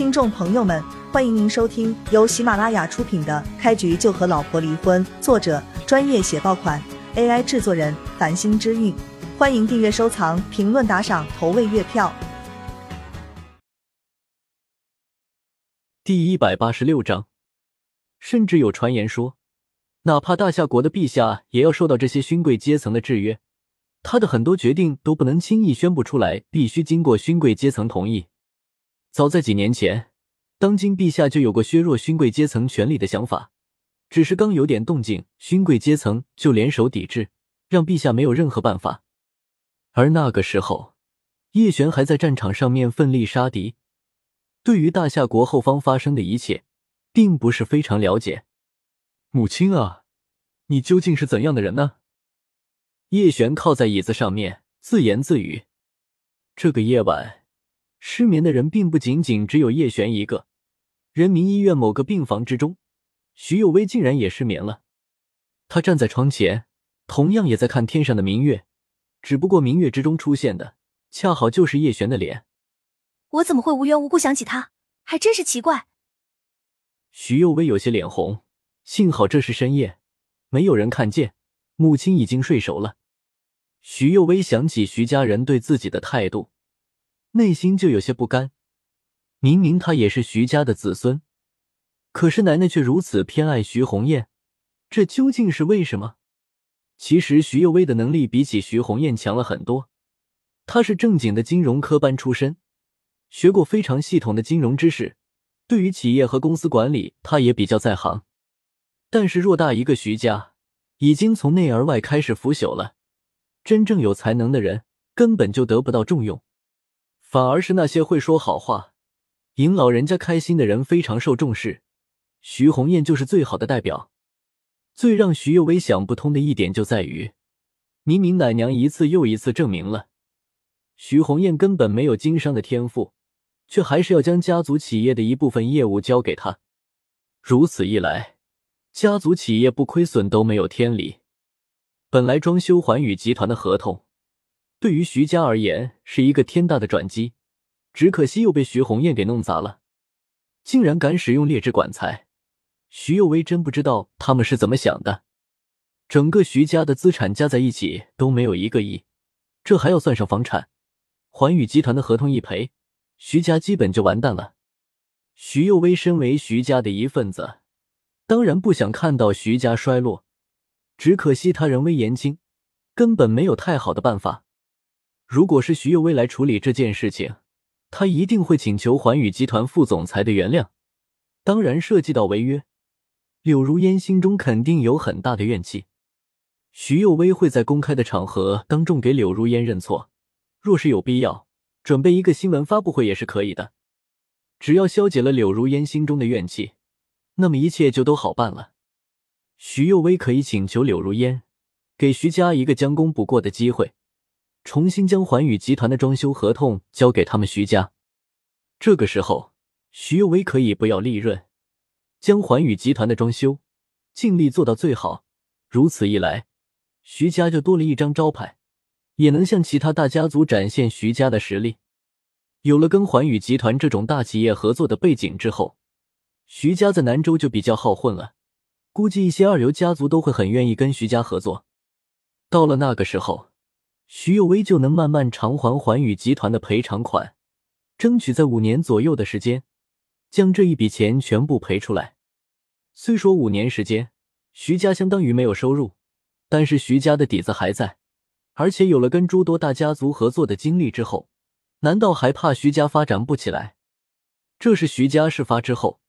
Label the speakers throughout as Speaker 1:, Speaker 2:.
Speaker 1: 听众朋友们，欢迎您收听由喜马拉雅出品的《开局就和老婆离婚》，作者专业写爆款，AI 制作人繁星之韵。欢迎订阅、收藏、评论、打赏、投喂月票。
Speaker 2: 第一百八十六章，甚至有传言说，哪怕大夏国的陛下也要受到这些勋贵阶层的制约，他的很多决定都不能轻易宣布出来，必须经过勋贵阶层同意。早在几年前，当今陛下就有过削弱勋贵阶层权力的想法，只是刚有点动静，勋贵阶层就联手抵制，让陛下没有任何办法。而那个时候，叶璇还在战场上面奋力杀敌，对于大夏国后方发生的一切，并不是非常了解。母亲啊，你究竟是怎样的人呢？叶璇靠在椅子上面自言自语。这个夜晚。失眠的人并不仅仅只有叶璇一个。人民医院某个病房之中，徐有为竟然也失眠了。他站在窗前，同样也在看天上的明月，只不过明月之中出现的恰好就是叶璇的脸。
Speaker 3: 我怎么会无缘无故想起他？还真是奇怪。
Speaker 2: 徐有为有些脸红，幸好这是深夜，没有人看见，母亲已经睡熟了。徐有为想起徐家人对自己的态度。内心就有些不甘，明明他也是徐家的子孙，可是奶奶却如此偏爱徐红艳，这究竟是为什么？其实徐幼薇的能力比起徐红艳强了很多，她是正经的金融科班出身，学过非常系统的金融知识，对于企业和公司管理，她也比较在行。但是偌大一个徐家，已经从内而外开始腐朽了，真正有才能的人根本就得不到重用。反而是那些会说好话、引老人家开心的人非常受重视，徐红艳就是最好的代表。最让徐幼薇想不通的一点就在于，明明奶娘一次又一次证明了徐红艳根本没有经商的天赋，却还是要将家族企业的一部分业务交给她。如此一来，家族企业不亏损都没有天理。本来装修环宇集团的合同。对于徐家而言是一个天大的转机，只可惜又被徐红艳给弄砸了，竟然敢使用劣质管材。徐有为真不知道他们是怎么想的。整个徐家的资产加在一起都没有一个亿，这还要算上房产。环宇集团的合同一赔，徐家基本就完蛋了。徐有为身为徐家的一份子，当然不想看到徐家衰落，只可惜他人微言轻，根本没有太好的办法。如果是徐幼薇来处理这件事情，他一定会请求环宇集团副总裁的原谅。当然，涉及到违约，柳如烟心中肯定有很大的怨气。徐幼薇会在公开的场合当众给柳如烟认错，若是有必要，准备一个新闻发布会也是可以的。只要消解了柳如烟心中的怨气，那么一切就都好办了。徐幼薇可以请求柳如烟给徐家一个将功补过的机会。重新将环宇集团的装修合同交给他们徐家，这个时候，徐有为可以不要利润，将环宇集团的装修尽力做到最好。如此一来，徐家就多了一张招牌，也能向其他大家族展现徐家的实力。有了跟环宇集团这种大企业合作的背景之后，徐家在南州就比较好混了。估计一些二流家族都会很愿意跟徐家合作。到了那个时候。徐有为就能慢慢偿还环宇集团的赔偿款，争取在五年左右的时间将这一笔钱全部赔出来。虽说五年时间，徐家相当于没有收入，但是徐家的底子还在，而且有了跟诸多大家族合作的经历之后，难道还怕徐家发展不起来？这是徐家事发之后，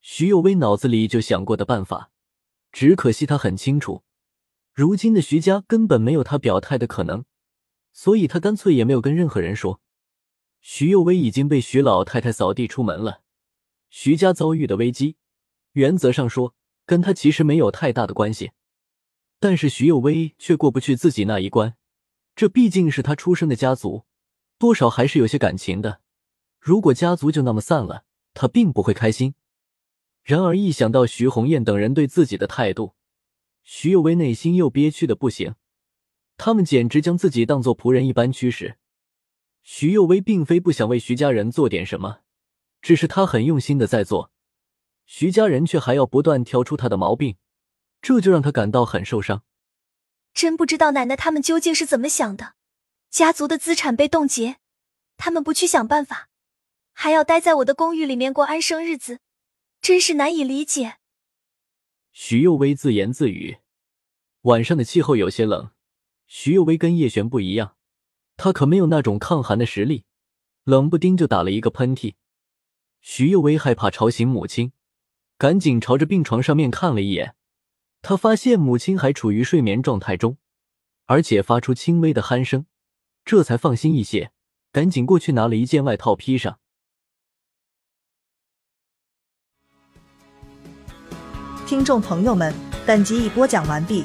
Speaker 2: 徐有为脑子里就想过的办法。只可惜他很清楚，如今的徐家根本没有他表态的可能。所以他干脆也没有跟任何人说，徐幼薇已经被徐老太太扫地出门了。徐家遭遇的危机，原则上说跟他其实没有太大的关系，但是徐幼薇却过不去自己那一关。这毕竟是他出生的家族，多少还是有些感情的。如果家族就那么散了，他并不会开心。然而一想到徐红艳等人对自己的态度，徐幼薇内心又憋屈的不行。他们简直将自己当做仆人一般驱使。徐幼薇并非不想为徐家人做点什么，只是他很用心的在做，徐家人却还要不断挑出他的毛病，这就让他感到很受伤。
Speaker 3: 真不知道奶奶他们究竟是怎么想的，家族的资产被冻结，他们不去想办法，还要待在我的公寓里面过安生日子，真是难以理解。
Speaker 2: 徐幼薇自言自语。晚上的气候有些冷，徐幼薇跟叶璇不一样，她可没有那种抗寒的实力，冷不丁就打了一个喷嚏。徐幼薇害怕吵醒母亲，赶紧朝着病床上面看了一眼。他发现母亲还处于睡眠状态中，而且发出轻微的鼾声，这才放心一些，赶紧过去拿了一件外套披上。
Speaker 1: 听众朋友们，本集已播讲完毕，